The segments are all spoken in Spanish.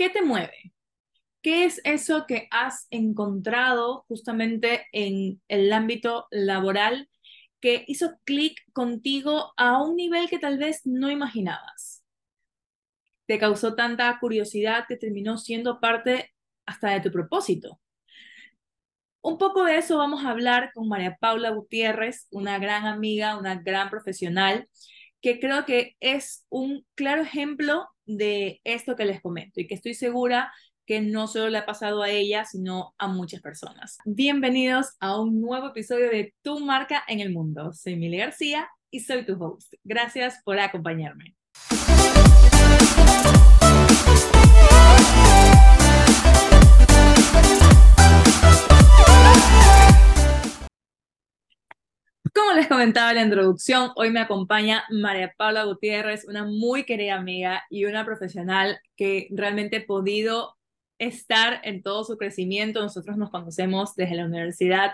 ¿qué te mueve? ¿Qué es eso que has encontrado justamente en el ámbito laboral que hizo clic contigo a un nivel que tal vez no imaginabas? Te causó tanta curiosidad que terminó siendo parte hasta de tu propósito. Un poco de eso vamos a hablar con María Paula Gutiérrez, una gran amiga, una gran profesional, que creo que es un claro ejemplo de esto que les comento y que estoy segura que no solo le ha pasado a ella, sino a muchas personas. Bienvenidos a un nuevo episodio de Tu marca en el mundo. Soy Mili García y soy tu host. Gracias por acompañarme. Como les comentaba en la introducción, hoy me acompaña María Paula Gutiérrez, una muy querida amiga y una profesional que realmente he podido estar en todo su crecimiento. Nosotros nos conocemos desde la universidad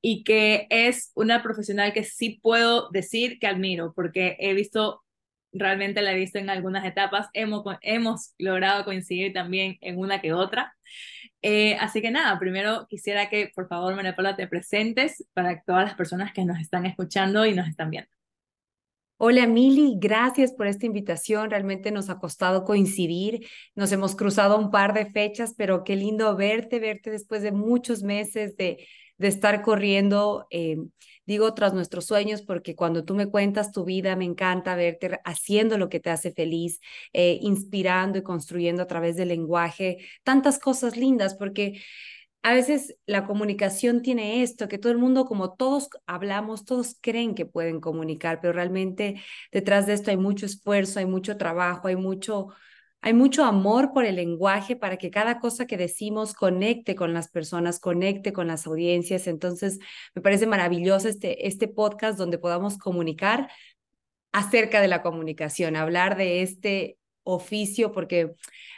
y que es una profesional que sí puedo decir que admiro porque he visto, realmente la he visto en algunas etapas, hemos, hemos logrado coincidir también en una que otra. Eh, así que nada, primero quisiera que por favor, María Paula, te presentes para todas las personas que nos están escuchando y nos están viendo. Hola Mili, gracias por esta invitación. Realmente nos ha costado coincidir. Nos hemos cruzado un par de fechas, pero qué lindo verte, verte después de muchos meses de, de estar corriendo, eh, digo, tras nuestros sueños, porque cuando tú me cuentas tu vida, me encanta verte haciendo lo que te hace feliz, eh, inspirando y construyendo a través del lenguaje tantas cosas lindas, porque a veces la comunicación tiene esto, que todo el mundo, como todos hablamos, todos creen que pueden comunicar, pero realmente detrás de esto hay mucho esfuerzo, hay mucho trabajo, hay mucho, hay mucho amor por el lenguaje para que cada cosa que decimos conecte con las personas, conecte con las audiencias. Entonces, me parece maravilloso este, este podcast donde podamos comunicar acerca de la comunicación, hablar de este oficio, porque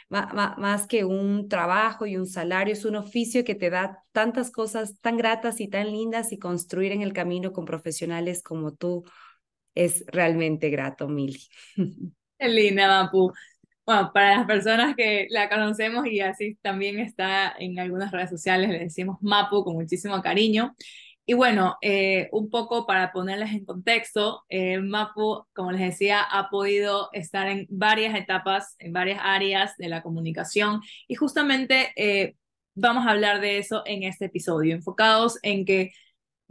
más que un trabajo y un salario, es un oficio que te da tantas cosas tan gratas y tan lindas y construir en el camino con profesionales como tú es realmente grato, Mili. Qué linda, Mapu. Bueno, para las personas que la conocemos y así también está en algunas redes sociales, le decimos Mapu con muchísimo cariño. Y bueno, eh, un poco para ponerles en contexto, eh, Mapu, como les decía, ha podido estar en varias etapas, en varias áreas de la comunicación y justamente eh, vamos a hablar de eso en este episodio, enfocados en que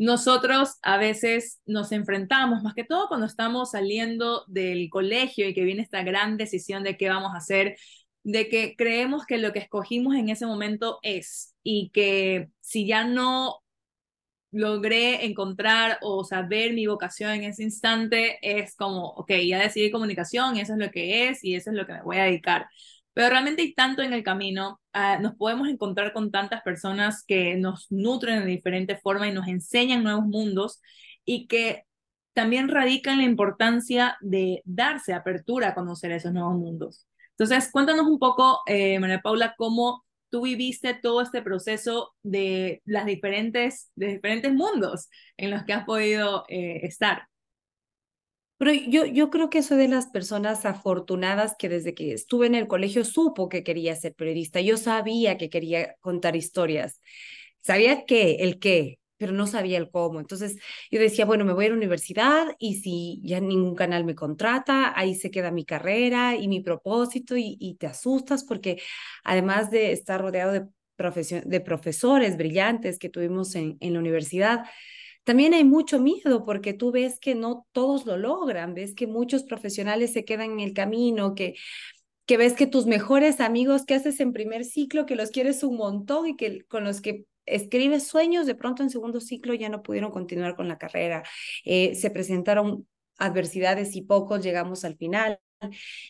nosotros a veces nos enfrentamos, más que todo cuando estamos saliendo del colegio y que viene esta gran decisión de qué vamos a hacer, de que creemos que lo que escogimos en ese momento es y que si ya no logré encontrar o saber mi vocación en ese instante, es como, ok, ya decidí comunicación, eso es lo que es y eso es lo que me voy a dedicar. Pero realmente hay tanto en el camino, ah, nos podemos encontrar con tantas personas que nos nutren de diferente forma y nos enseñan nuevos mundos y que también radican la importancia de darse apertura a conocer esos nuevos mundos. Entonces, cuéntanos un poco, eh, María Paula, cómo tú viviste todo este proceso de las diferentes, de diferentes mundos en los que has podido eh, estar. Pero yo, yo creo que soy de las personas afortunadas que desde que estuve en el colegio supo que quería ser periodista. Yo sabía que quería contar historias. Sabía qué, el qué, pero no sabía el cómo. Entonces yo decía, bueno, me voy a la universidad y si ya ningún canal me contrata, ahí se queda mi carrera y mi propósito y, te asustas porque además de estar rodeado de, de profesores brillantes que tuvimos en, en la universidad, también hay mucho miedo porque tú ves que no todos lo logran, ves que muchos profesionales se quedan en el camino, que que ves que tus mejores amigos que haces en primer ciclo, que los quieres un montón y que con los que escribes sueños, de pronto en segundo ciclo ya no pudieron continuar con la carrera. Eh, se presentaron adversidades y pocos llegamos al final.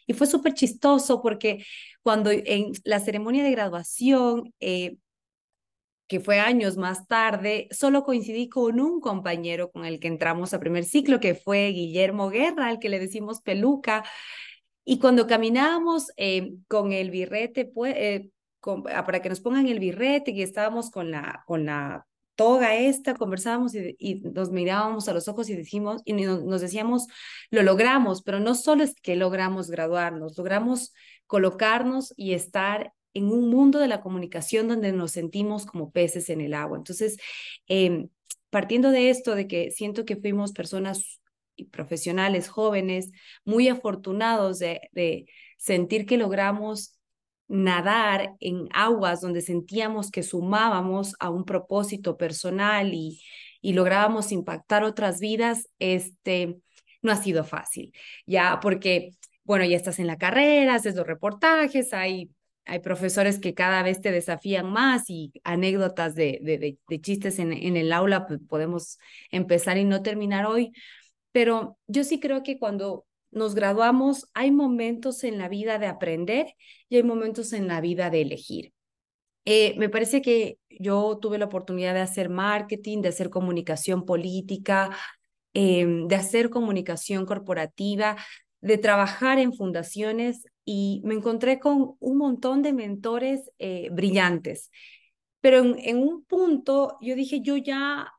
Y fue súper chistoso porque cuando en la ceremonia de graduación, eh, que fue años más tarde, solo coincidí con un compañero con el que entramos a primer ciclo, que fue Guillermo Guerra, al que le decimos peluca. Y cuando caminábamos eh, con el birrete, pues, Ah, para que nos pongan el birrete y estábamos con la, con la toga esta, conversábamos y, nos mirábamos a los ojos y, decimos, y nos, decíamos, lo logramos, pero no solo es que logramos graduarnos, logramos colocarnos y estar en un mundo de la comunicación donde nos sentimos como peces en el agua. Entonces, em, partiendo de esto, de que siento que fuimos personas profesionales jóvenes muy afortunados de, de sentir que logramos nadar en aguas donde sentíamos que sumábamos a un propósito personal y, y lográbamos impactar otras vidas, este, no ha sido fácil, ya porque, bueno, ya estás en la carrera, haces los reportajes, hay, hay profesores que cada vez te desafían más y anécdotas de, de, de, chistes en, en el aula, pues podemos empezar y no terminar hoy, pero yo sí creo que cuando nos graduamos, hay momentos en la vida de aprender y hay momentos en la vida de elegir. Eh, me parece que yo tuve la oportunidad de hacer marketing, de hacer comunicación política, em, de hacer comunicación corporativa, de trabajar en fundaciones y me encontré con un montón de mentores eh, brillantes. Pero en, un punto yo dije, yo ya,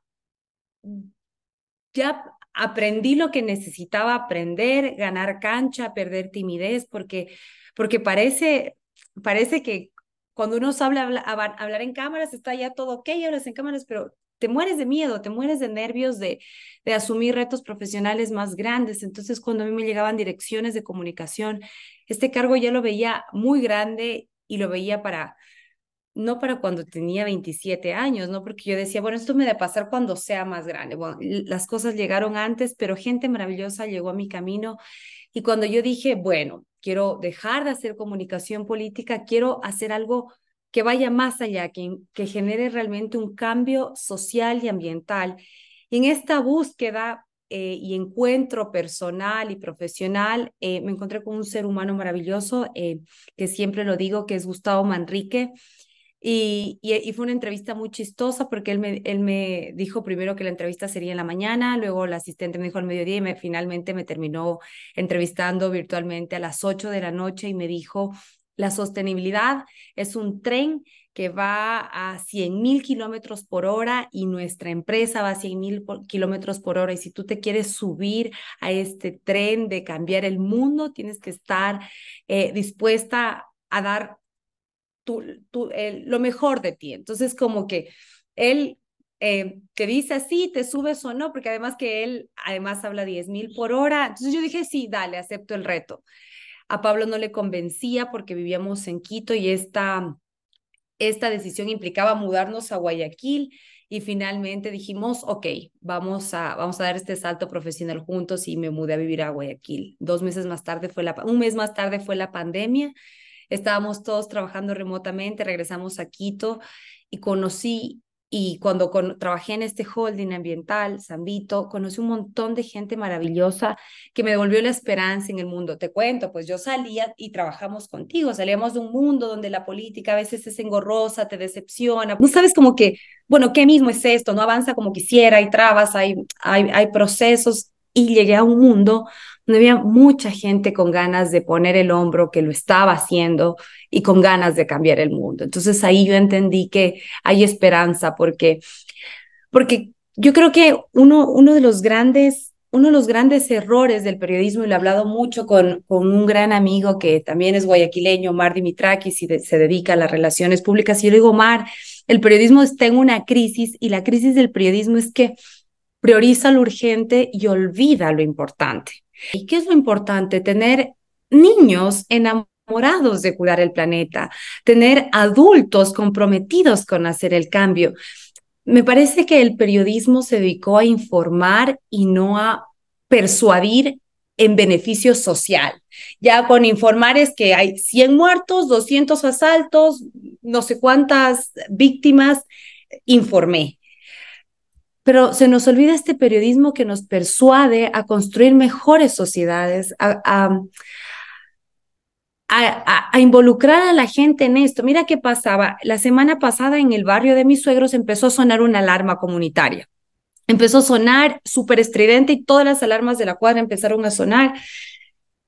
ya aprendí lo que necesitaba aprender, ganar cancha, perder timidez, porque, porque parece, parece que cuando uno sabe hablar, hablar en cámaras está ya todo ok, hablas en cámaras, pero te mueres de miedo, te mueres de nervios de, de asumir retos profesionales más grandes. Entonces, cuando a mí me llegaban direcciones de comunicación, este cargo ya lo veía muy grande y lo veía para no para cuando tenía 27 años, ¿no? Porque yo decía, bueno, esto me debe pasar cuando sea más grande. Bueno, las cosas llegaron antes, pero gente maravillosa llegó a mi camino. Y cuando yo dije, bueno, quiero dejar de hacer comunicación política, quiero hacer algo que vaya más allá, que, que genere realmente un cambio social y ambiental. Y en esta búsqueda eh, y encuentro personal y profesional, eh, me encontré con un ser humano maravilloso, eh, que siempre lo digo, que es Gustavo Manrique. Y, y, fue una entrevista muy chistosa porque él me, él me dijo primero que la entrevista sería en la mañana, luego la asistente me dijo al mediodía y me, finalmente me terminó entrevistando virtualmente a las 8 de la noche y me dijo, la sostenibilidad es un tren que va a 100 mil kilómetros por hora y nuestra empresa va a 100 mil kilómetros por hora. Y si tú te quieres subir a este tren de cambiar el mundo, tienes que estar eh, dispuesta a dar tu, lo mejor de ti. Entonces, como que él eh, te dice así, te subes o no, porque además que él además habla 10 mil por hora. Entonces yo dije, sí, dale, acepto el reto. A Pablo no le convencía porque vivíamos en Quito y esta, esta decisión implicaba mudarnos a Guayaquil y finalmente dijimos, ok, vamos a, vamos a dar este salto profesional juntos y me mudé a vivir a Guayaquil. Dos meses más tarde fue un mes más tarde fue la pandemia estábamos todos trabajando remotamente, regresamos a Quito y conocí, y cuando trabajé en este holding ambiental, Vito, conocí un montón de gente maravillosa que me devolvió la esperanza en el mundo. Te cuento, pues yo salía y trabajamos contigo, salíamos de un mundo donde la política a veces es engorrosa, te decepciona, no sabes como que, bueno, ¿qué mismo es esto? No avanza como quisiera, hay trabas, hay, hay procesos y llegué a un mundo donde había mucha gente con ganas de poner el hombro, que lo estaba haciendo y con ganas de cambiar el mundo. Entonces ahí yo entendí que hay esperanza porque, porque yo creo que uno, uno de los grandes uno de los grandes errores del periodismo, y lo he hablado mucho con, con un gran amigo que también es guayaquileño, Mar Dimitrakis, y se dedica a las relaciones públicas, y yo le digo, Mar, el periodismo está en una crisis, y la crisis del periodismo es que prioriza lo urgente y olvida lo importante. ¿Y qué es lo importante? Tener niños enamorados de cuidar el planeta, tener adultos comprometidos con hacer el cambio. Me parece que el periodismo se dedicó a informar y no a persuadir en beneficio social. Ya con informar es que hay 100 muertos, 200 asaltos, no sé cuántas víctimas, informé pero se nos olvida este periodismo que nos persuade a construir mejores sociedades, a, involucrar a la gente en esto. Mira qué pasaba. La semana pasada en el barrio de mis suegros empezó a sonar una alarma comunitaria. Empezó a sonar súper estridente y todas las alarmas de la cuadra empezaron a sonar.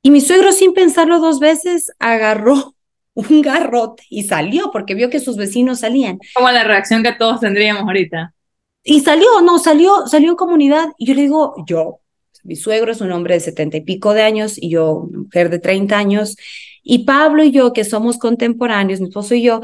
Y mi suegro, sin pensarlo dos veces, agarró un garrote y salió porque vio que sus vecinos salían. Como la reacción que todos tendríamos ahorita. Y salió, no, salió, salió en comunidad. Y yo le digo, yo, Mi suegro es un hombre de setenta y pico de años y yo, mujer de 30 años. Y Pablo y yo, que somos contemporáneos, mi esposo y yo,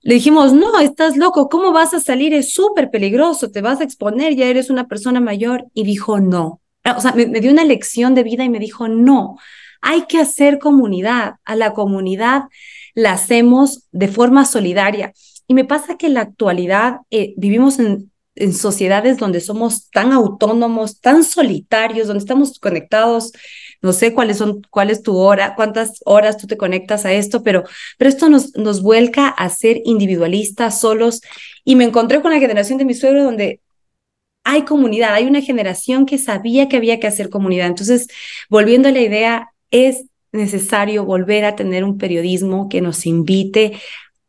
le dijimos, no, estás loco, ¿cómo vas a salir? Es súper peligroso, te vas a exponer, ya eres una persona mayor. Y dijo, no. O sea, me, me dio una lección de vida y me dijo, no, hay que hacer comunidad. A la comunidad la hacemos de forma solidaria. Y me pasa que en la actualidad eh, vivimos en, en sociedades donde somos tan autónomos, tan solitarios, donde estamos conectados no sé cuáles son, cuál es tu hora, cuántas horas tú te conectas a esto, pero, pero esto nos, nos vuelca a ser individualistas, solos. Y me encontré con la generación de mi suegro donde hay comunidad, hay una generación que sabía que había que hacer comunidad. Entonces, volviendo a la idea, es necesario volver a tener un periodismo que nos invite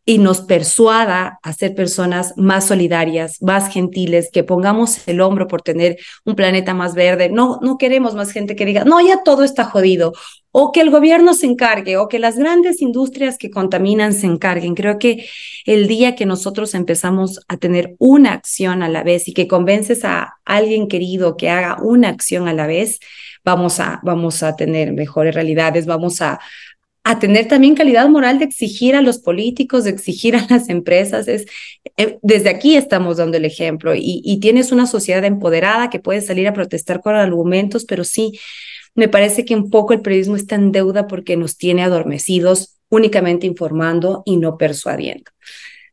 y nos persuada a ser personas más solidarias, más gentiles, que pongamos el hombro por tener un planeta más verde. No, no queremos más gente que diga, no, ya todo está jodido, o que el gobierno se encargue, o que las grandes industrias que contaminan se encarguen. Creo que el día que nosotros empezamos a tener una acción a la vez y que convences a alguien querido que haga una acción a la vez, vamos a, vamos a tener mejores realidades, vamos a, a tener también calidad moral de exigir a los políticos, de exigir a las empresas. Es, eh, desde aquí estamos dando el ejemplo y, y, tienes una sociedad empoderada que puede salir a protestar con argumentos, pero sí, me parece que un poco el periodismo está en deuda porque nos tiene adormecidos únicamente informando y no persuadiendo.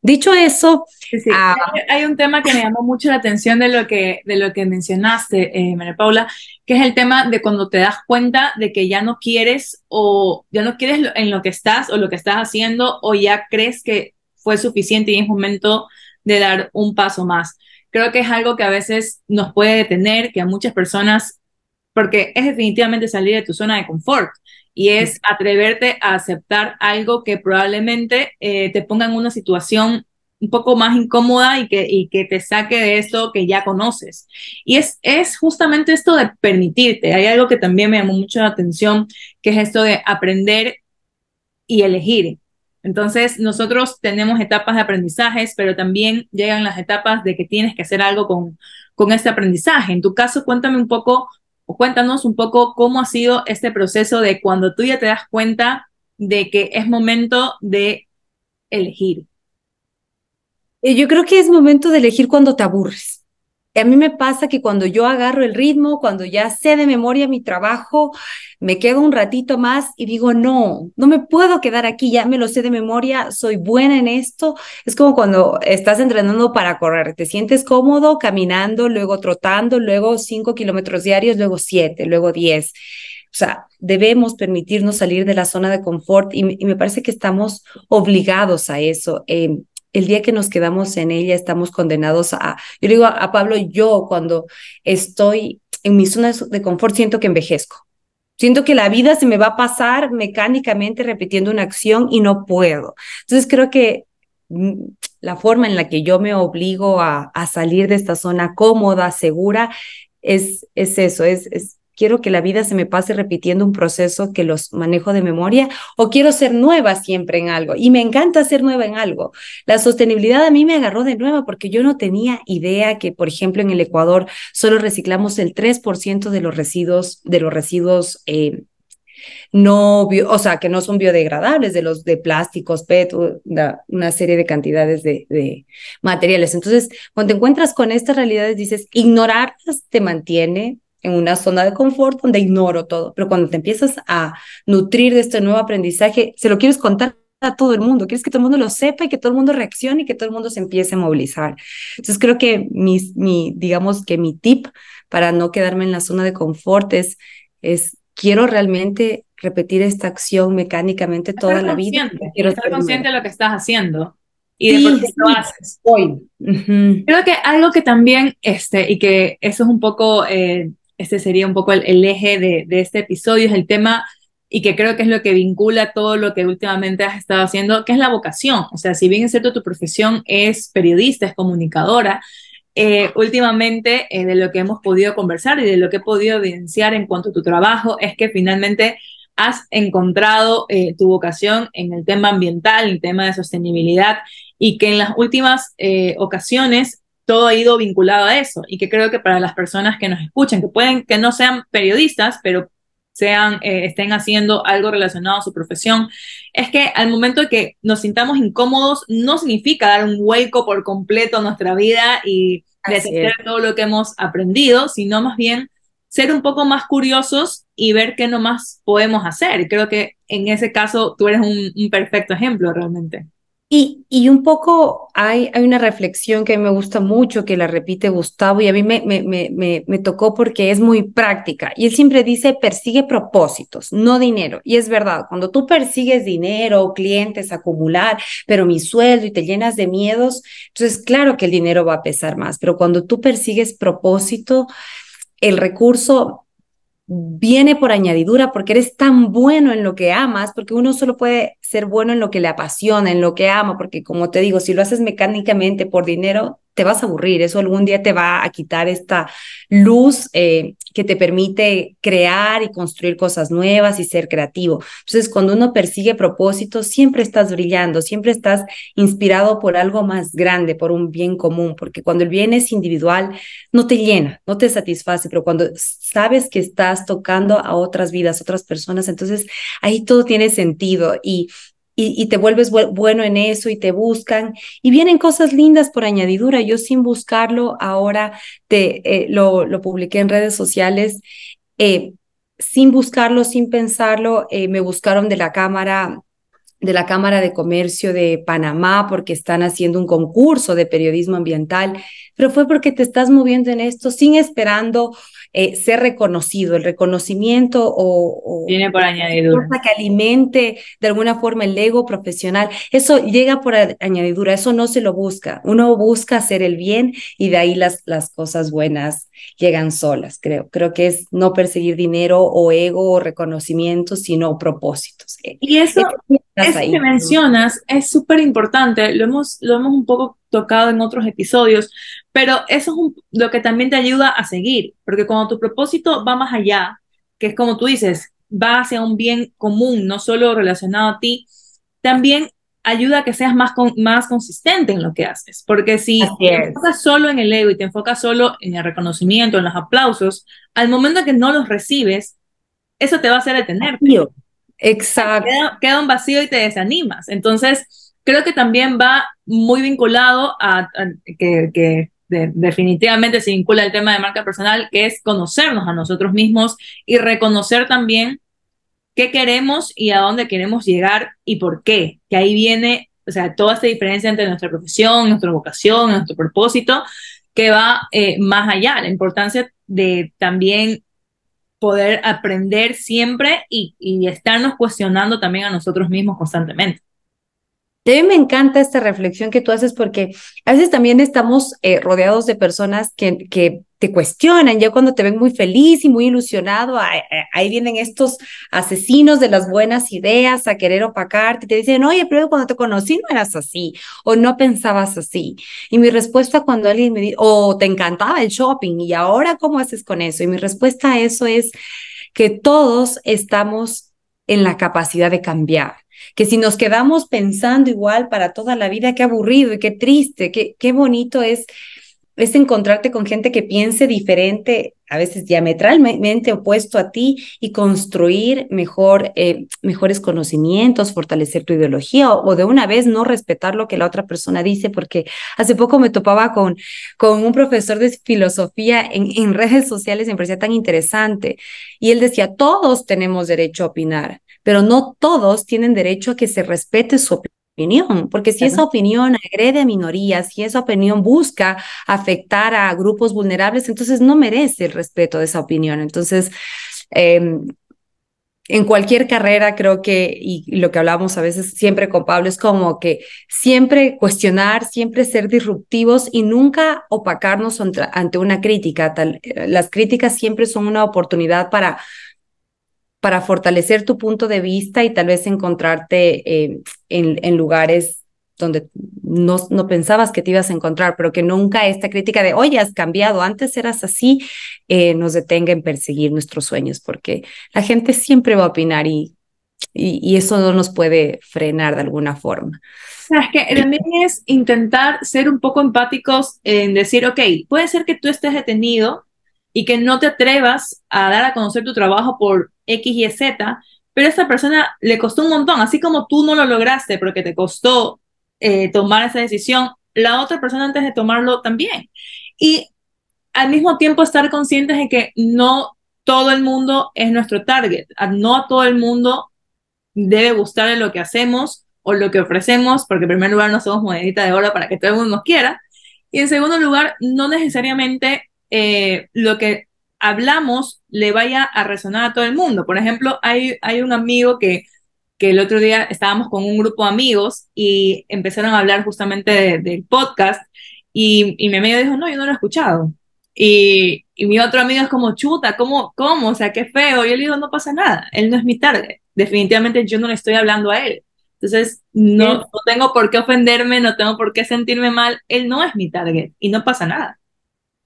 Dicho eso, sí, sí. Ah, hay un tema que me llamó mucho la atención de lo que, de lo que mencionaste, eh, María Paula, que es el tema de cuando te das cuenta de que ya no quieres o ya no quieres en lo que estás o lo que estás haciendo o ya crees que fue suficiente y es momento de dar un paso más. Creo que es algo que a veces nos puede detener, que a muchas personas, porque es definitivamente salir de tu zona de confort y es atreverte a aceptar algo que probablemente eh, te ponga en una situación un poco más incómoda y que, y que te saque de esto que ya conoces. Y es, es justamente esto de permitirte. Hay algo que también me llamó mucho la atención, que es esto de aprender y elegir. Entonces, nosotros tenemos etapas de aprendizajes, pero también llegan las etapas de que tienes que hacer algo con, con este aprendizaje. En tu caso, cuéntame un poco cuéntanos un poco cómo ha sido este proceso de cuando tú ya te das cuenta de que es momento de elegir. Eh, yo creo que es momento de elegir cuando te aburres. A mí me pasa que cuando yo agarro el ritmo, cuando ya sé de memoria mi trabajo, me quedo un ratito más y digo, no, no me puedo quedar aquí, ya me lo sé de memoria, soy buena en esto. Es como cuando estás entrenando para correr, te sientes cómodo caminando, luego trotando, luego cinco kilómetros diarios, luego siete, luego diez. O sea, debemos permitirnos salir de la zona de confort y, y me parece que estamos obligados a eso. Eh, el día que nos quedamos en ella estamos condenados a, yo digo a, Pablo, yo cuando estoy en mi zona de confort siento que envejezco. Siento que la vida se me va a pasar mecánicamente repitiendo una acción y no puedo. Entonces creo que mm, la forma en la que yo me obligo a, a salir de esta zona cómoda, segura, es, es eso, es, es quiero que la vida se me pase repitiendo un proceso que los manejo de memoria o quiero ser nueva siempre en algo. Y me encanta ser nueva en algo. La sostenibilidad a mí me agarró de nueva porque yo no tenía idea que, por ejemplo, en el Ecuador solo reciclamos el 3% de los residuos, de los residuos eh, no, o sea, que no son biodegradables, de los de plásticos, PET, una, serie de cantidades de, de, materiales. Entonces, cuando te encuentras con estas realidades, dices, ignorarlas te mantiene en una zona de confort donde ignoro todo, pero cuando te empiezas a nutrir de este nuevo aprendizaje, se lo quieres contar a todo el mundo, quieres que todo el mundo lo sepa y que todo el mundo reaccione y que todo el mundo se empiece a movilizar. Entonces creo que mi, mi digamos que mi tip para no quedarme en la zona de confort es, es quiero realmente repetir esta acción mecánicamente toda la vida. Quiero estar consciente de lo que estás haciendo y de por qué lo haces. Hoy. Creo que algo que también, este, y que eso es un poco eh, este sería un poco el, eje de, este episodio, es el tema y que creo que es lo que vincula todo lo que últimamente has estado haciendo, que es la vocación. O sea, si bien es cierto tu profesión es periodista, es comunicadora, eh, últimamente eh, de lo que hemos podido conversar y de lo que he podido evidenciar en cuanto a tu trabajo es que finalmente has encontrado eh, tu vocación en el tema ambiental, en el tema de sostenibilidad y que en las últimas eh, ocasiones todo ha ido vinculado a eso y que creo que para las personas que nos escuchan, que pueden que no sean periodistas, pero sean, eh, estén haciendo algo relacionado a su profesión, es que al momento de que nos sintamos incómodos, no significa dar un vuelco por completo a nuestra vida y deshacer todo lo que hemos aprendido, sino más bien ser un poco más curiosos y ver qué nomás podemos hacer. Creo que en ese caso tú eres un perfecto ejemplo realmente. Y, y, un poco hay, hay una reflexión que me gusta mucho, que la repite Gustavo, y a mí me, me, me, me, tocó porque es muy práctica. Y él siempre dice, persigue propósitos, no dinero. Y es verdad, cuando tú persigues dinero, clientes, acumular, pero mi sueldo y te llenas de miedos, entonces claro que el dinero va a pesar más, pero cuando tú persigues propósito, el recurso viene por añadidura porque eres tan bueno en lo que amas, porque uno solo puede ser bueno en lo que le apasiona, en lo que ama, porque como te digo, si lo haces mecánicamente por dinero, te vas a aburrir, eso algún día te va a quitar esta luz eh, que te permite crear y construir cosas nuevas y ser creativo. Entonces, cuando uno persigue propósitos, siempre estás brillando, siempre estás inspirado por algo más grande, por un bien común, porque cuando el bien es individual, no te llena, no te satisface, pero cuando sabes que estás tocando a otras vidas, otras personas, entonces ahí todo tiene sentido y y, te vuelves bueno en eso y te buscan y vienen cosas lindas por añadidura. Yo sin buscarlo ahora te, eh, lo, lo, publiqué en redes sociales. Eh, sin buscarlo, sin pensarlo, eh, me buscaron de la Cámara de la Cámara de Comercio de Panamá porque están haciendo un concurso de periodismo ambiental, pero fue porque te estás moviendo en esto sin esperando eh, ser reconocido, el reconocimiento o, Viene por añadidura. que alimente de alguna forma el ego profesional, eso llega por añadidura, eso no se lo busca. Uno busca hacer el bien y de ahí las, las cosas buenas llegan solas, creo. Creo que es no perseguir dinero o ego o reconocimiento, sino propósitos. Y eso, eso que mencionas es súper importante, lo hemos, lo hemos un poco tocado en otros episodios, pero eso es lo que también te ayuda a seguir, porque cuando tu propósito va más allá, que es como tú dices, va hacia un bien común, no solo relacionado a ti, también ayuda a que seas más, más consistente en lo que haces, porque si te enfocas solo en el ego y te enfocas solo en el reconocimiento, en los aplausos, al momento que no los recibes, eso te va a hacer detenerte. Exacto. Queda, un vacío y te desanimas. Entonces, creo que también va muy vinculado a, que, definitivamente se vincula el tema de marca personal, que es conocernos a nosotros mismos y reconocer también qué queremos y a dónde queremos llegar y por qué. Que ahí viene, o sea, toda esta diferencia entre nuestra profesión, nuestra vocación, nuestro propósito, que va eh, más allá. La importancia de también poder aprender siempre y, y estarnos cuestionando también a nosotros mismos constantemente. A mí me encanta esta reflexión que tú haces porque a veces también estamos eh, rodeados de personas que, que te cuestionan, ya cuando te ven muy feliz y muy ilusionado, ahí, vienen estos asesinos de las buenas ideas a querer opacarte, te dicen, oye, pero cuando te conocí no eras así, o no pensabas así. Y mi respuesta cuando alguien me dice, o te encantaba el shopping, y ahora cómo haces con eso? Y mi respuesta a eso es que todos estamos en la capacidad de cambiar que si nos quedamos pensando igual para toda la vida, qué aburrido y qué triste, qué, qué bonito es, es encontrarte con gente que piense diferente, a veces diametralmente opuesto a ti y construir mejor, eh, mejores conocimientos, fortalecer tu ideología o, de una vez no respetar lo que la otra persona dice, porque hace poco me topaba con, con un profesor de filosofía en, en redes sociales, me parecía tan interesante, y él decía, todos tenemos derecho a opinar pero no todos tienen derecho a que se respete su opinión, porque si esa opinión agrede a minorías, si esa opinión busca afectar a grupos vulnerables, entonces no merece el respeto de esa opinión. Entonces, em, en cualquier carrera creo que, y lo que hablamos a veces siempre con Pablo, es como que siempre cuestionar, siempre ser disruptivos y nunca opacarnos ante una crítica. Eh, las críticas siempre son una oportunidad para para fortalecer tu punto de vista y tal vez encontrarte eh, en, lugares donde no, no, pensabas que te ibas a encontrar, pero que nunca esta crítica de, oye, has cambiado, antes eras así, eh, nos detenga en perseguir nuestros sueños, porque la gente siempre va a opinar y y, eso no nos puede frenar de alguna forma. Es que también es intentar ser un poco empáticos en decir, ok, puede ser que tú estés detenido y que no te atrevas a dar a conocer tu trabajo por X y Z, pero a esta persona le costó un montón, así como tú no lo lograste porque te costó eh, tomar esa decisión, la otra persona antes de tomarlo también. Y al mismo tiempo estar conscientes de que no todo el mundo es nuestro target, no a todo el mundo debe gustarle lo que hacemos o lo que ofrecemos, porque en primer lugar no somos monedita de oro para que todo el mundo nos quiera, y en segundo lugar, no necesariamente eh, lo que hablamos le vaya a resonar a todo el mundo. Por ejemplo, hay, hay un amigo que, que el otro día estábamos con un grupo de amigos y empezaron a hablar justamente del podcast y, y mi amigo dijo, no, yo no lo he escuchado. Y, y, mi otro amigo es como, chuta, ¿cómo, ¿cómo? O sea, qué feo. Yo le digo, no pasa nada, él no es mi target. Definitivamente yo no le estoy hablando a él. Entonces, no, no tengo por qué ofenderme, no tengo por qué sentirme mal. Él no es mi target y no pasa nada.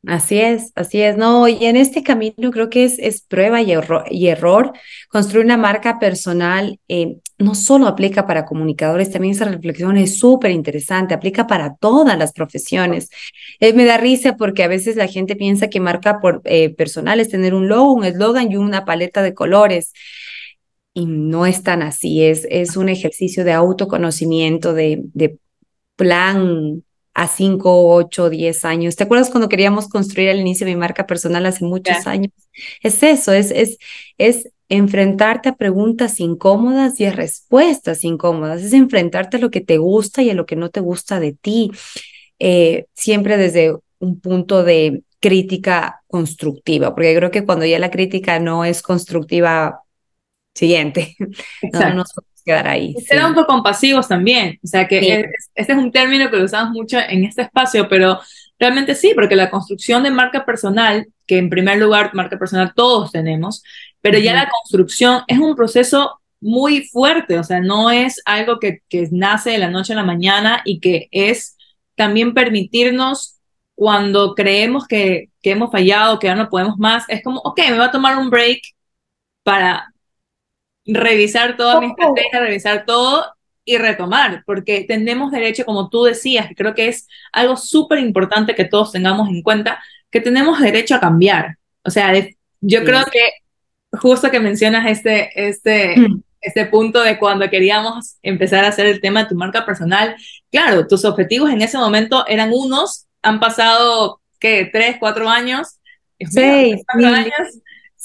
Así es, así es. No, y en este camino creo que es, es prueba y, error. Construir una marca personal eh, no solo aplica para comunicadores, también esa reflexión es súper interesante, aplica para todas las profesiones. Eh, me da risa porque a veces la gente piensa que marca por, eh, personal es tener un logo, un eslogan y una paleta de colores. Y no es tan así, es, es un ejercicio de autoconocimiento, de, de plan a 5, 8, 10 años. ¿Te acuerdas cuando queríamos construir al inicio mi marca personal hace muchos años? Es eso, es, es, es enfrentarte a preguntas incómodas y a respuestas incómodas, es enfrentarte a lo que te gusta y a lo que no te gusta de ti, eh, siempre desde un punto de crítica constructiva, porque creo que cuando ya la crítica no es constructiva, siguiente, no, quedar ahí. Ser autocompasivos también, o sea que este es un término que lo usamos mucho en este espacio, pero realmente sí, porque la construcción de marca personal, que en primer lugar marca personal todos tenemos, pero ya la construcción es un proceso muy fuerte, o sea, no es algo que, que nace de la noche a la mañana y que es también permitirnos cuando creemos que, que hemos fallado, que ya no podemos más, es como, ok, me va a tomar un break para revisar toda mi estrategia, revisar todo y retomar, porque tenemos derecho, como tú decías, que creo que es algo súper importante que todos tengamos en cuenta, que tenemos derecho a cambiar. O sea, yo creo que justo que mencionas este, este, mm. este punto de cuando queríamos empezar a hacer el tema de tu marca personal, claro, tus objetivos en ese momento eran unos, han pasado, ¿qué? Tres, cuatro años, seis, años,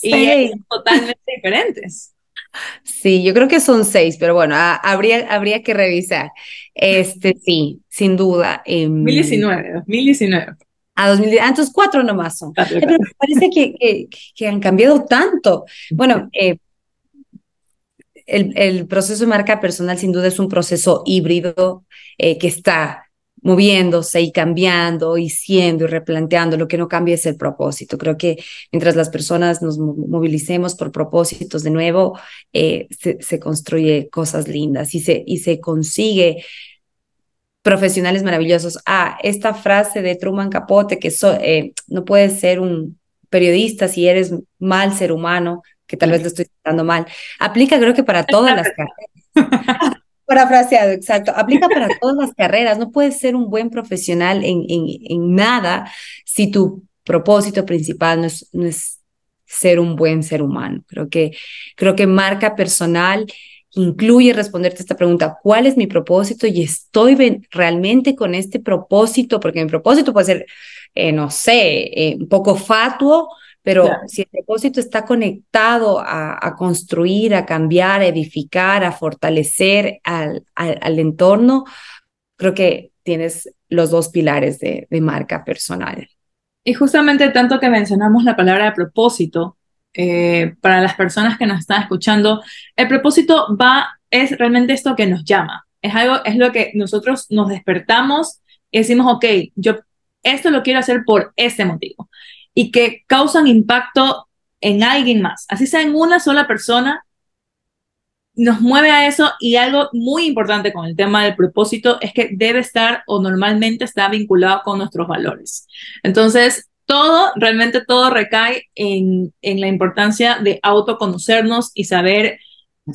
y son totalmente diferentes. Sí, yo creo que son seis, pero bueno, habría, habría que revisar. Este, sí, sin duda. 2019, 2019. A 2019, entonces cuatro nomás son. Pero parece que, que, han cambiado tanto. Bueno, eh, el, el, proceso de marca personal sin duda es un proceso híbrido eh, que está moviéndose y cambiando y siendo y replanteando, lo que no cambia es el propósito. Creo que mientras las personas nos movilicemos por propósitos de nuevo, eh, se, construye cosas lindas y se, y se consigue profesionales maravillosos. Ah, esta frase de Truman Capote, que eh, no puedes ser un periodista si eres mal ser humano, que tal vez lo estoy citando mal, aplica creo que para todas las carreras. Parafraseado, exacto. Aplica para todas las carreras. No puedes ser un buen profesional en, en, en nada si tu propósito principal no es, no es, ser un buen ser humano. Creo que, creo que marca personal incluye responderte esta pregunta, ¿cuál es mi propósito? Y estoy realmente con este propósito, porque mi propósito puede ser, eh, no sé, eh, un poco fatuo, pero si el propósito está conectado a, construir, a cambiar, a edificar, a fortalecer al, al, entorno, creo que tienes los dos pilares de, de, marca personal. Y justamente tanto que mencionamos la palabra de propósito, eh, para las personas que nos están escuchando, el propósito va, es realmente esto que nos llama. Es algo, es lo que nosotros nos despertamos y decimos, ok, yo esto lo quiero hacer por este motivo y que causan impacto en alguien más, así sea en una sola persona, nos mueve a eso y algo muy importante con el tema del propósito es que debe estar o normalmente está vinculado con nuestros valores. Entonces, todo, realmente todo recae en, en la importancia de autoconocernos y saber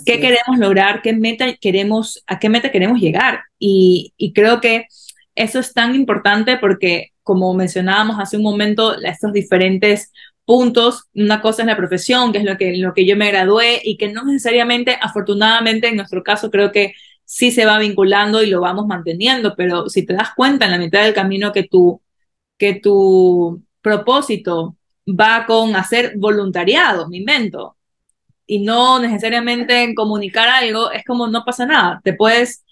qué queremos lograr, qué meta queremos, a qué meta queremos llegar. Y, y, creo que eso es tan importante porque, como mencionábamos hace un momento, estos diferentes puntos, una cosa es la profesión, que es lo que, lo que yo me gradué y que no necesariamente, afortunadamente en nuestro caso, creo que sí se va vinculando y lo vamos manteniendo, pero si te das cuenta en la mitad del camino que tu, que tu propósito va con hacer voluntariado, me invento, y no necesariamente en comunicar algo, es como no pasa nada, te puedes,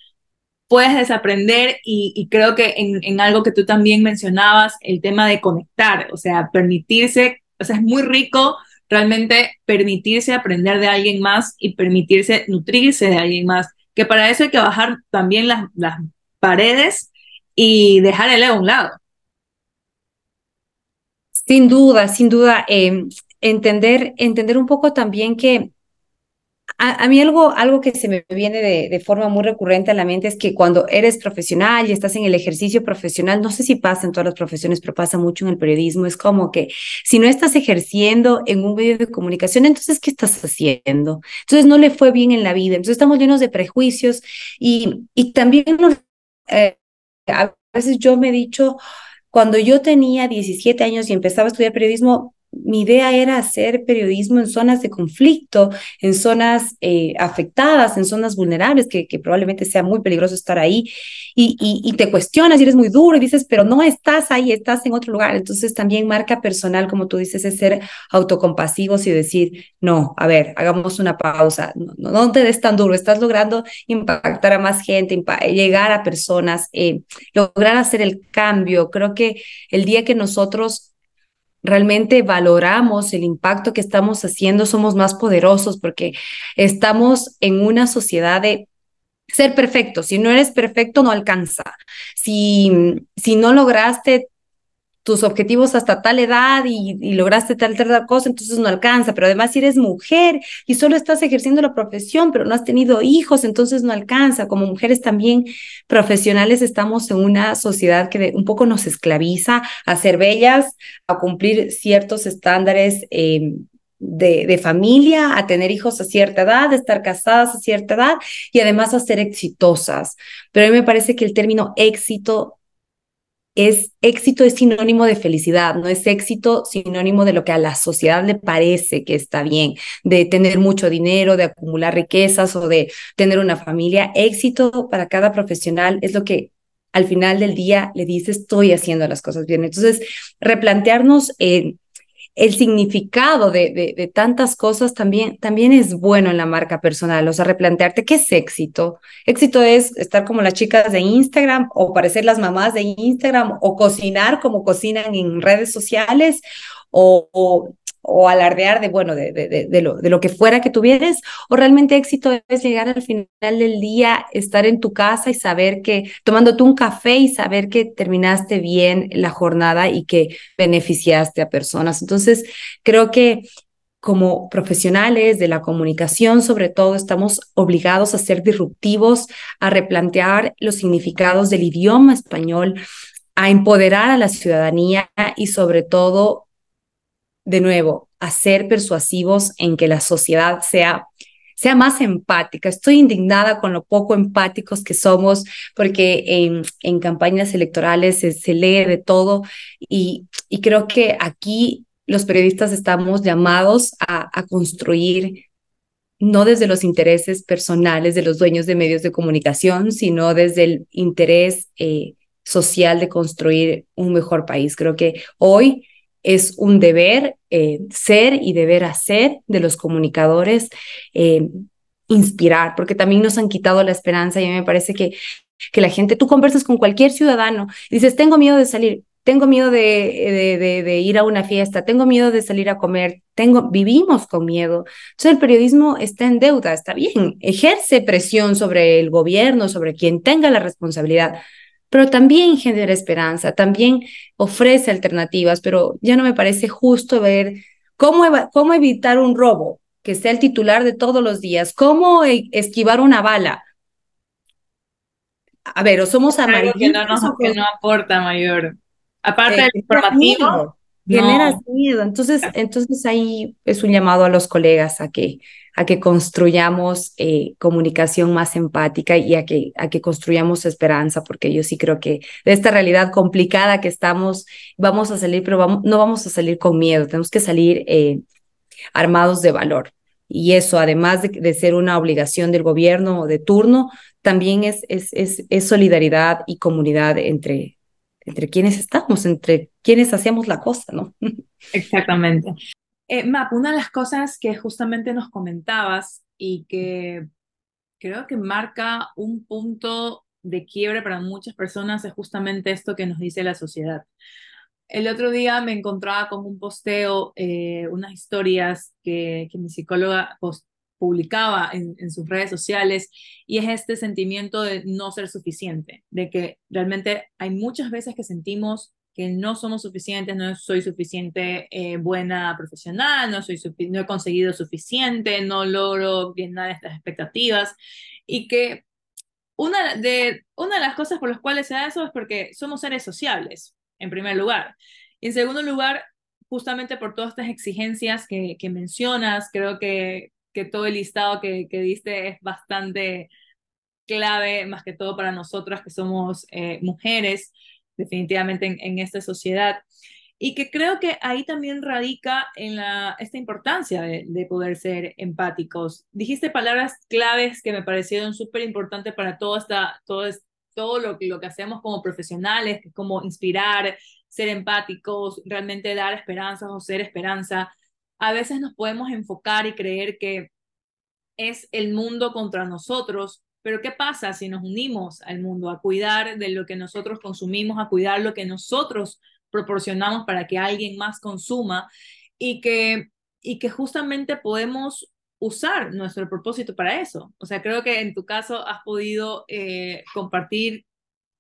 puedes desaprender y, creo que en, en, algo que tú también mencionabas, el tema de conectar, o sea, permitirse, o sea, es muy rico realmente permitirse aprender de alguien más y permitirse nutrirse de alguien más que para eso hay que bajar también las, las paredes y dejar el ego a un lado. Sin duda, sin duda, eh, entender, entender un poco también que a, mí algo, algo que se me viene de, forma muy recurrente a la mente es que cuando eres profesional y estás en el ejercicio profesional, no sé si pasa en todas las profesiones, pero pasa mucho en el periodismo, es como que si no estás ejerciendo en un medio de comunicación, entonces, ¿qué estás haciendo? Entonces, no le fue bien en la vida. Entonces, estamos llenos de prejuicios y, y también eh, a veces yo me he dicho, cuando yo tenía 17 años y empezaba a estudiar periodismo, mi idea era hacer periodismo en zonas de conflicto, en zonas eh, afectadas, en zonas vulnerables, que, probablemente sea muy peligroso estar ahí, y, te cuestionas y eres muy duro y dices, pero no estás ahí, estás en otro lugar. Entonces también marca personal, como tú dices, es ser autocompasivos y decir, no, a ver, hagamos una pausa, no, no, no te des tan duro, estás logrando impactar a más gente, llegar a personas, eh, lograr hacer el cambio. Creo que el día que nosotros realmente valoramos el impacto que estamos haciendo, somos más poderosos porque estamos en una sociedad de ser perfecto. Si no eres perfecto, no alcanza. Si, si no lograste tus objetivos hasta tal edad y, lograste tal, tal cosa, entonces no alcanza. Pero además, si eres mujer y solo estás ejerciendo la profesión, pero no has tenido hijos, entonces no alcanza. Como mujeres también profesionales estamos en una sociedad que un poco nos esclaviza a ser bellas, a cumplir ciertos estándares. Eh, de, de, familia, a tener hijos a cierta edad, a estar casadas a cierta edad y además a ser exitosas. Pero a mí me parece que el término éxito es éxito es sinónimo de felicidad, no es éxito sinónimo de lo que a la sociedad le parece que está bien, de tener mucho dinero, de acumular riquezas o de tener una familia. Éxito para cada profesional es lo que al final del día le dice estoy haciendo las cosas bien. Entonces, replantearnos eh, el significado de, de, tantas cosas también, también es bueno en la marca personal, o sea, replantearte qué es éxito. Éxito es estar como las chicas de Instagram o parecer las mamás de Instagram o cocinar como cocinan en redes sociales o o alardear de, bueno, de, de, de, lo, de lo que fuera que tuvieras, o realmente éxito es llegar al final del día, estar en tu casa y saber que, tomándote un café y saber que terminaste bien la jornada y que beneficiaste a personas. Entonces, creo que como profesionales de la comunicación, sobre todo, estamos obligados a ser disruptivos, a replantear los significados del idioma español, a empoderar a la ciudadanía y sobre todo de nuevo, a ser persuasivos en que la sociedad sea sea más empática. Estoy indignada con lo poco empáticos que somos porque en, en campañas electorales se, se, lee de todo y, y creo que aquí los periodistas estamos llamados a, construir no desde los intereses personales de los dueños de medios de comunicación, sino desde el interés eh, social de construir un mejor país. Creo que hoy es un deber eh, ser y deber hacer de los comunicadores, eh, inspirar, porque también nos han quitado la esperanza y a mí me parece que, que la gente, tú conversas con cualquier ciudadano, dices, tengo miedo de salir, tengo miedo de, de, de, ir a una fiesta, tengo miedo de salir a comer, tengo, vivimos con miedo. Entonces el periodismo está en deuda, está bien, ejerce presión sobre el gobierno, sobre quien tenga la responsabilidad, pero también genera esperanza, también ofrece alternativas, pero ya no me parece justo ver cómo, cómo evitar un robo, que sea el titular de todos los días, cómo e, esquivar una bala. A ver, o somos amarillos. Que no, que no aporta mayor. Aparte eh, del informativo, Generas miedo. Entonces, entonces ahí es un llamado a los colegas a que, a que construyamos eh, comunicación más empática y a que, a que construyamos esperanza, porque yo sí creo que de esta realidad complicada que estamos, vamos a salir, pero vamos, no vamos a salir con miedo, tenemos que salir eh, armados de valor. Y eso, además de, ser una obligación del gobierno de turno, también es, es, es, es solidaridad y comunidad entre, entre quienes estamos, entre quienes hacemos la cosa, ¿no? Exactamente. Eh, Map, una de las cosas que justamente nos comentabas y que creo que marca un punto de quiebre para muchas personas es justamente esto que nos dice la sociedad. El otro día me encontraba con un posteo, eh, unas historias que, que mi psicóloga publicaba en, sus redes sociales y es este sentimiento de no ser suficiente, de que realmente hay muchas veces que sentimos que no somos suficientes, no soy suficiente eh, buena profesional, no, soy no he conseguido suficiente, no logro llenar estas expectativas y que una de, una de las cosas por las cuales se da eso es porque somos seres sociables, en primer lugar. Y en segundo lugar, justamente por todas estas exigencias que, que mencionas, creo que que todo el listado que, que diste es bastante clave, más que todo para nosotras que somos eh, mujeres, definitivamente en, esta sociedad. Y que creo que ahí también radica en la, esta importancia de, de poder ser empáticos. Dijiste palabras claves que me parecieron súper importantes para todo, esta, todo, todo lo, lo que hacemos como profesionales, como inspirar, ser empáticos, realmente dar esperanzas o ser esperanza a veces nos podemos enfocar y creer que es el mundo contra nosotros, pero ¿qué pasa si nos unimos al mundo a cuidar de lo que nosotros consumimos, a cuidar lo que nosotros proporcionamos para que alguien más consuma y que, y que justamente podemos usar nuestro propósito para eso? O sea, creo que en tu caso has podido eh, compartir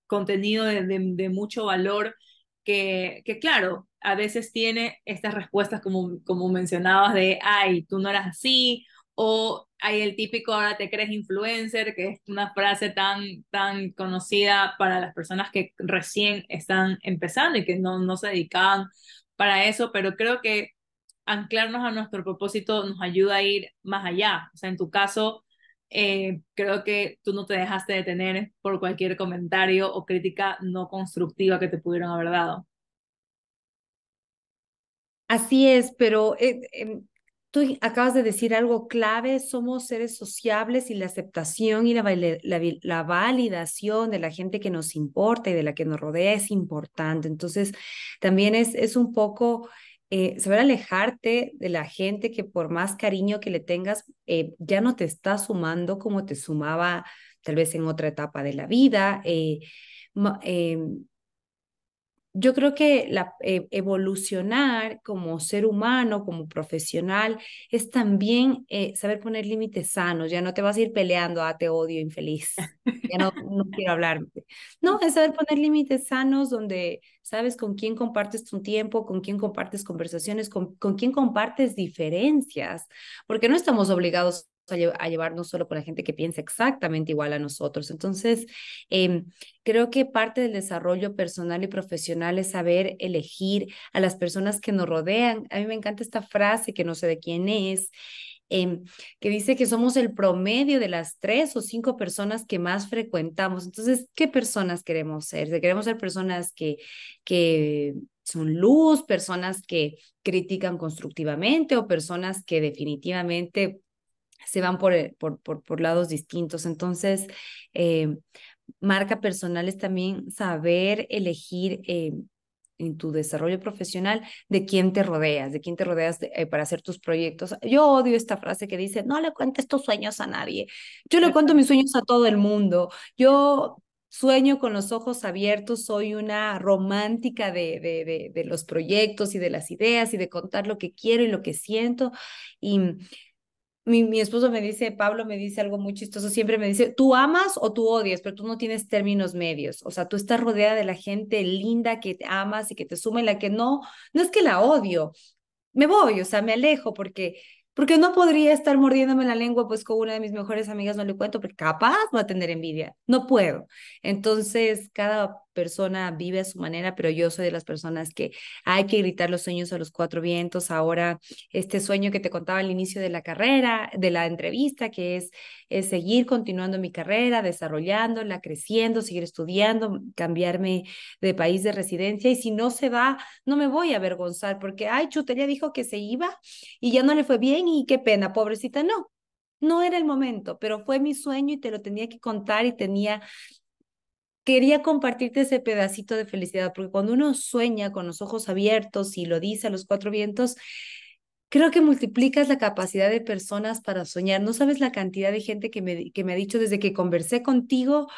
contenido de, de, mucho valor que, que, claro, a veces tiene estas respuestas como, como mencionabas de, ay, tú no eras así, o hay el típico ahora te crees influencer, que es una frase tan, tan conocida para las personas que recién están empezando y que no, no se dedicaban para eso, pero creo que anclarnos a nuestro propósito nos ayuda a ir más allá. O sea, en tu caso, eh, creo que tú no te dejaste detener por cualquier comentario o crítica no constructiva que te pudieron haber dado. Así es, pero eh, eh, tú acabas de decir algo clave, somos seres sociables y la aceptación y la, la, la, validación de la gente que nos importa y de la que nos rodea es importante. Entonces, también es, es un poco eh, saber alejarte de la gente que por más cariño que le tengas, eh, ya no te está sumando como te sumaba tal vez en otra etapa de la vida. Eh, em, yo creo que la, eh, evolucionar como ser humano, como profesional, es también eh, saber poner límites sanos. Ya no te vas a ir peleando, ah, te odio, infeliz. Ya no, no quiero hablar. No, es saber poner límites sanos donde sabes con quién compartes tu tiempo, con quién compartes conversaciones, con, con quién compartes diferencias, porque no estamos obligados a, llevarnos solo con la gente que piensa exactamente igual a nosotros. Entonces, eh, creo que parte del desarrollo personal y profesional es saber elegir a las personas que nos rodean. A mí me encanta esta frase que no sé de quién es. Eh, que dice que somos el promedio de las tres o cinco personas que más frecuentamos. Entonces, ¿qué personas queremos ser? ¿Queremos ser personas que, que son luz, personas que critican constructivamente o personas que definitivamente se van por, eh, por, por, por lados distintos. Entonces, eh, marca personal es también saber elegir eh, en tu desarrollo profesional de quién te rodeas, de quién te rodeas eh, para hacer tus proyectos. Yo odio esta frase que dice, no le cuentes tus sueños a nadie. Yo le cuento mis sueños a todo el mundo. Yo sueño con los ojos abiertos, soy una romántica de, de, de, de los proyectos y de las ideas y de contar lo que quiero y lo que siento. Y mi, mi, esposo me dice, Pablo me dice algo muy chistoso, siempre me dice, tú amas o tú odias, pero tú no tienes términos medios. O sea, tú estás rodeada de la gente linda que te amas y que te suma y la que no, no es que la odio, me voy, o sea, me alejo porque porque no podría estar mordiéndome la lengua, pues con una de mis mejores amigas no le cuento, porque capaz va a tener envidia. No puedo. Entonces, cada persona vive a su manera, pero yo soy de las personas que hay que gritar los sueños a los cuatro vientos. Ahora, este sueño que te contaba al inicio de la carrera, de la entrevista, que es, seguir continuando mi carrera, desarrollándola, creciendo, seguir estudiando, cambiarme de país de residencia. Y si no se da, no me voy a avergonzar porque, ay, chuta, dijo que se iba y ya no le fue bien y qué pena, pobrecita. No, no era el momento, pero fue mi sueño y te lo tenía que contar y tenía quería compartirte ese pedacito de felicidad, porque cuando uno sueña con los ojos abiertos y lo dice a los cuatro vientos, creo que multiplicas la capacidad de personas para soñar. No sabes la cantidad de gente que me, que me ha dicho desde que conversé contigo,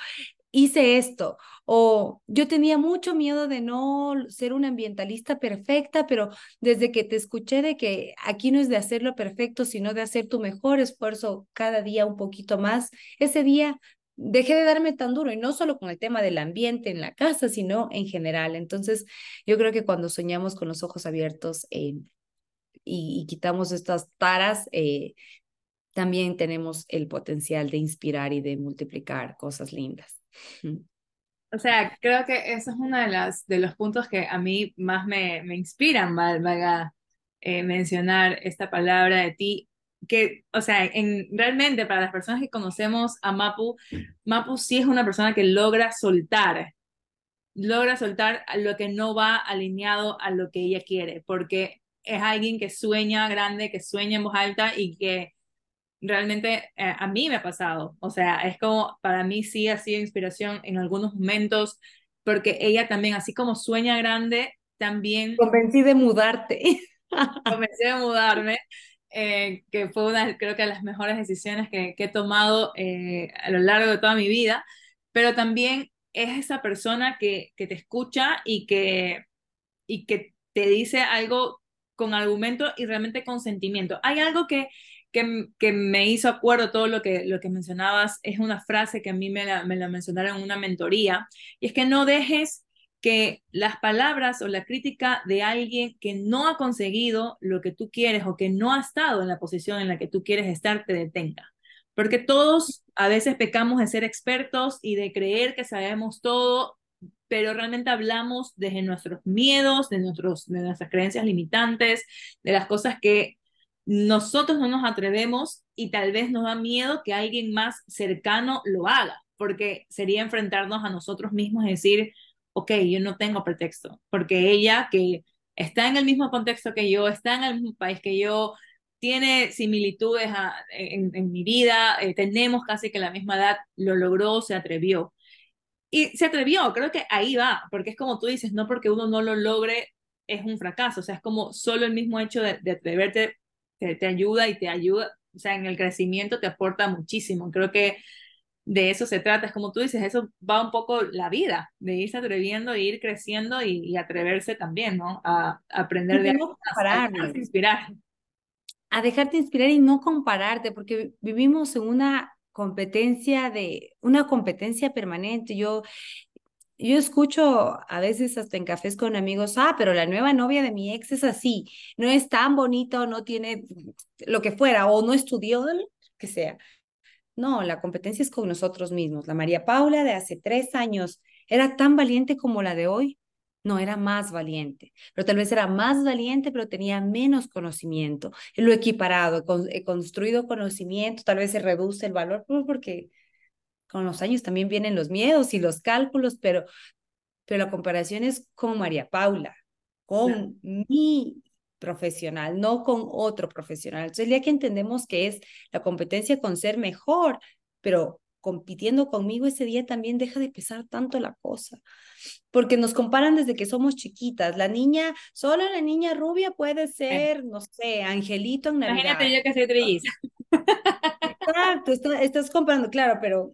hice esto. O yo tenía mucho miedo de no ser una ambientalista perfecta, pero desde que te escuché de que aquí no es de hacerlo perfecto, sino de hacer tu mejor esfuerzo cada día un poquito más, ese día dejé de darme tan duro y no solo con el tema del ambiente en la casa, sino en general. Entonces, yo creo que cuando soñamos con los ojos abiertos eh, y, quitamos estas taras, eh, también tenemos el potencial de inspirar y de multiplicar cosas lindas. O sea, creo que eso es uno de, las, de los puntos que a mí más me, me inspiran, valga eh, mencionar esta palabra de ti, que, o sea, en, realmente para las personas que conocemos a Mapu, Mapu sí es una persona que logra soltar, logra soltar lo que no va alineado a lo que ella quiere, porque es alguien que sueña grande, que sueña en voz alta y que realmente eh, a mí me ha pasado. O sea, es como, para mí sí ha sido inspiración en algunos momentos, porque ella también, así como sueña grande, también... Convencí de mudarte. Convencí de mudarme. Eh, que fue una, creo que de las mejores decisiones que, que he tomado eh, a lo largo de toda mi vida, pero también es esa persona que, que te escucha y que, y que te dice algo con argumento y realmente con sentimiento. Hay algo que, que, me hizo acuerdo todo lo que, lo que mencionabas, es una frase que a mí me la, me la mencionaron en una mentoría, y es que no dejes que las palabras o la crítica de alguien que no ha conseguido lo que tú quieres o que no ha estado en la posición en la que tú quieres estar te detenga. Porque todos a veces pecamos de ser expertos y de creer que sabemos todo, pero realmente hablamos desde nuestros miedos, de, nuestros, de nuestras creencias limitantes, de las cosas que nosotros no nos atrevemos y tal vez nos da miedo que alguien más cercano lo haga, porque sería enfrentarnos a nosotros mismos y decir, ok, yo no tengo pretexto, porque ella que está en el mismo contexto que yo, está en el mismo país que yo, tiene similitudes en, mi vida, eh, tenemos casi que la misma edad, lo logró, se atrevió. Y se atrevió, creo que ahí va, porque es como tú dices, no porque uno no lo logre es un fracaso, o sea, es como solo el mismo hecho de, atreverte te, te, ayuda y te ayuda, o sea, en el crecimiento te aporta muchísimo. Creo que de eso se trata. Es como tú dices, eso va un poco la vida, de irse atreviendo, e ir creciendo y, atreverse también, ¿no? A, aprender de no a, inspirar. A dejarte inspirar y no compararte, porque vivimos en una competencia de, una competencia permanente. Yo, yo escucho a veces hasta en cafés con amigos, ah, pero la nueva novia de mi ex es así, no es tan bonita o no tiene lo que fuera, o no estudió, que sea. No, la competencia es con nosotros mismos. La María Paula de hace tres años era tan valiente como la de hoy. No, era más valiente, pero tal vez era más valiente, pero tenía menos conocimiento. Lo equiparado, he construido conocimiento, tal vez se reduce el valor, pues, porque con los años también vienen los miedos y los cálculos, pero, pero la comparación es con María Paula, con mi profesional, no con otro profesional. Entonces, ya que entendemos que es la competencia con ser mejor, pero compitiendo conmigo ese día también deja de pesar tanto la cosa, porque nos comparan desde que somos chiquitas. La niña, solo la niña rubia puede ser, no sé, angelito en Navidad. Imagínate yo que soy trilliza. Exacto, estás comparando, claro, pero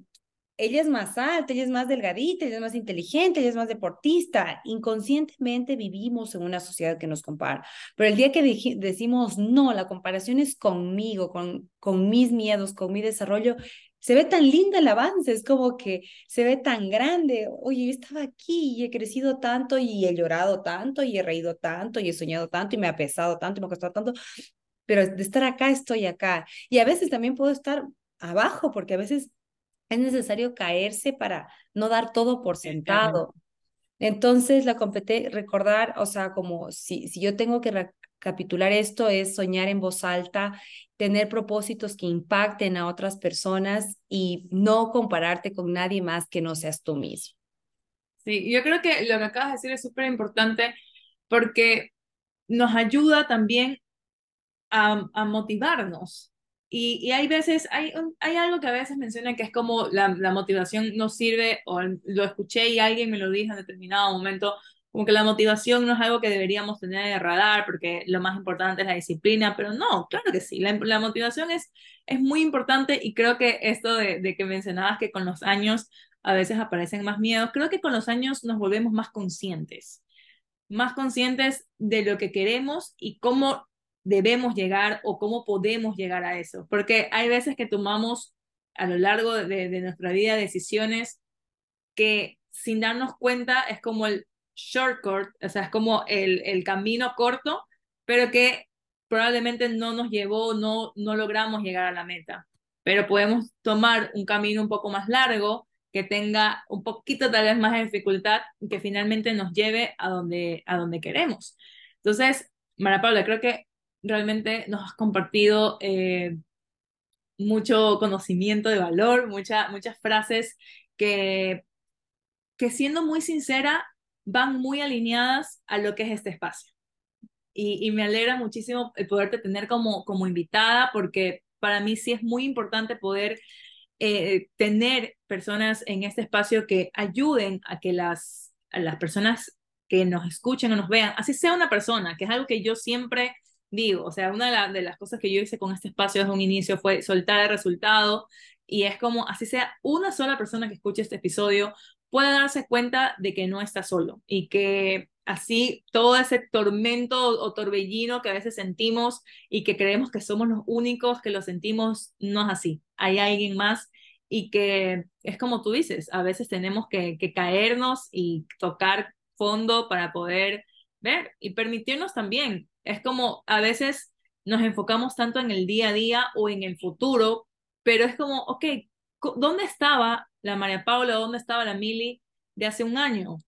ella es más alta, ella es más delgadita, ella es más inteligente, ella es más deportista. Inconscientemente vivimos en una sociedad que nos compara. Pero el día que decimos, no, la comparación es conmigo, con, con mis miedos, con mi desarrollo, se ve tan linda el avance, es como que se ve tan grande. Oye, yo estaba aquí y he crecido tanto y he llorado tanto y he reído tanto y he soñado tanto y me ha pesado tanto y me ha costado tanto. pero de estar acá estoy acá. Y a veces también puedo estar abajo, porque a veces es necesario caerse para no dar todo por sentado. Entonces, la compete recordar, o sea, como si, si yo tengo que recapitular esto, es soñar en voz alta, tener propósitos que impacten a otras personas y no compararte con nadie más que no seas tú mismo. Sí, yo creo que lo que acabas de decir es súper importante porque nos ayuda también a, a motivarnos. Y, hay veces, hay, hay algo que a veces menciona que es como la, motivación no sirve, o lo escuché y alguien me lo dijo en determinado momento, como que la motivación no es algo que deberíamos tener en el radar, porque lo más importante es la disciplina, pero no, claro que sí, la, la motivación es, es muy importante y creo que esto de, de que mencionabas que con los años a veces aparecen más miedos, creo que con los años nos volvemos más conscientes, más conscientes de lo que queremos y cómo debemos llegar o cómo podemos llegar a eso. Porque hay veces que tomamos a lo largo de, de nuestra vida decisiones que sin darnos cuenta es como el shortcut, o sea, es como el, el camino corto, pero que probablemente no nos llevó, no, no logramos llegar a la meta. Pero podemos tomar un camino un poco más largo, que tenga un poquito tal vez más de dificultad, que finalmente nos lleve a donde, a donde queremos. Entonces, Mara Paula, creo que realmente nos has compartido eh, mucho conocimiento de valor, mucha, muchas frases que, que siendo muy sincera van muy alineadas a lo que es este espacio. Y, y, me alegra muchísimo poderte tener como, como invitada porque para mí sí es muy importante poder eh, tener personas en este espacio que ayuden a que las, a las personas que nos escuchen o nos vean, así sea una persona, que es algo que yo siempre digo, o sea, una de, las cosas que yo hice con este espacio desde un inicio fue soltar el resultado y es como, así sea una sola persona que escuche este episodio, pueda darse cuenta de que no está solo y que así todo ese tormento o torbellino que a veces sentimos y que creemos que somos los únicos que lo sentimos, no es así. Hay alguien más y que es como tú dices, a veces tenemos que, que caernos y tocar fondo para poder ver y permitirnos también es como a veces nos enfocamos tanto en el día a día o en el futuro, pero es como, ok, ¿dónde estaba la María Paula, dónde estaba la Mili de hace un año?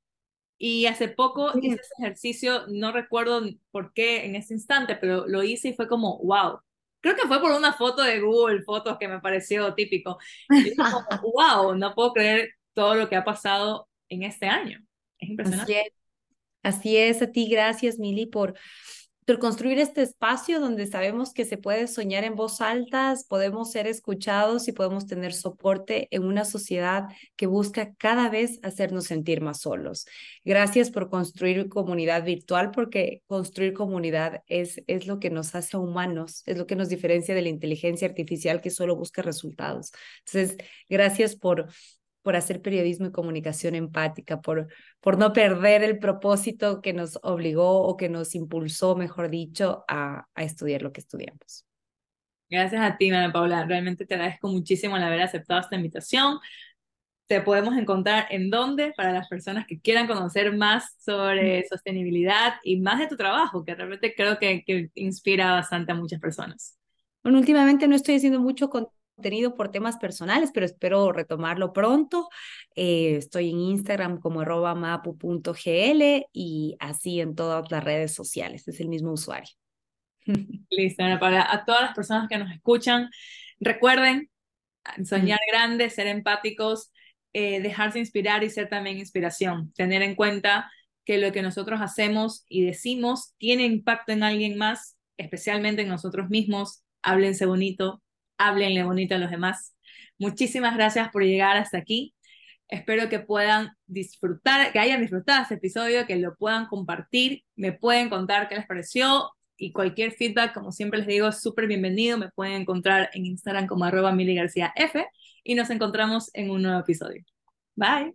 Y hace poco hice ese ejercicio, no recuerdo por qué en ese instante, pero lo hice y fue como, wow. Creo que fue por una foto de Google Fotos que me pareció típico. Y como, wow, no puedo creer todo lo que ha pasado en este año. Es impresionante. Así es, Así es a ti, gracias Mili por construir este espacio donde sabemos que se puede soñar en voz alta, podemos ser escuchados y podemos tener soporte en una sociedad que busca cada vez hacernos sentir más solos. Gracias por construir comunidad virtual porque construir comunidad es, es lo que nos hace humanos, es lo que nos diferencia de la inteligencia artificial que solo busca resultados. Entonces, gracias por por hacer periodismo y comunicación empática, por, por no perder el propósito que nos obligó o que nos impulsó, mejor dicho, a, a estudiar lo que estudiamos. Gracias a ti, Ana Paula. Realmente te agradezco muchísimo el haber aceptado esta invitación. Te podemos encontrar en dónde para las personas que quieran conocer más sobre sostenibilidad y más de tu trabajo, que realmente creo que, que inspira bastante a muchas personas. Bueno, últimamente no estoy haciendo mucho con tenido por temas personales, pero espero retomarlo pronto. Eh, estoy en Instagram como arroba mapu.gl y así en todas las redes sociales. Es el mismo usuario. Listo, para a todas las personas que nos escuchan, recuerden soñar grande, ser empáticos, eh, dejarse inspirar y ser también inspiración. Tener en cuenta que lo que nosotros hacemos y decimos tiene impacto en alguien más, especialmente en nosotros mismos. Háblense bonito, háblenle bonito a los demás. Muchísimas gracias por llegar hasta aquí. Espero que puedan disfrutar, que hayan disfrutado este episodio, que lo puedan compartir, me pueden contar qué les pareció y cualquier feedback, como siempre les digo, es súper bienvenido. Me pueden encontrar en Instagram como arroba Mili García F y nos encontramos en un nuevo episodio. Bye.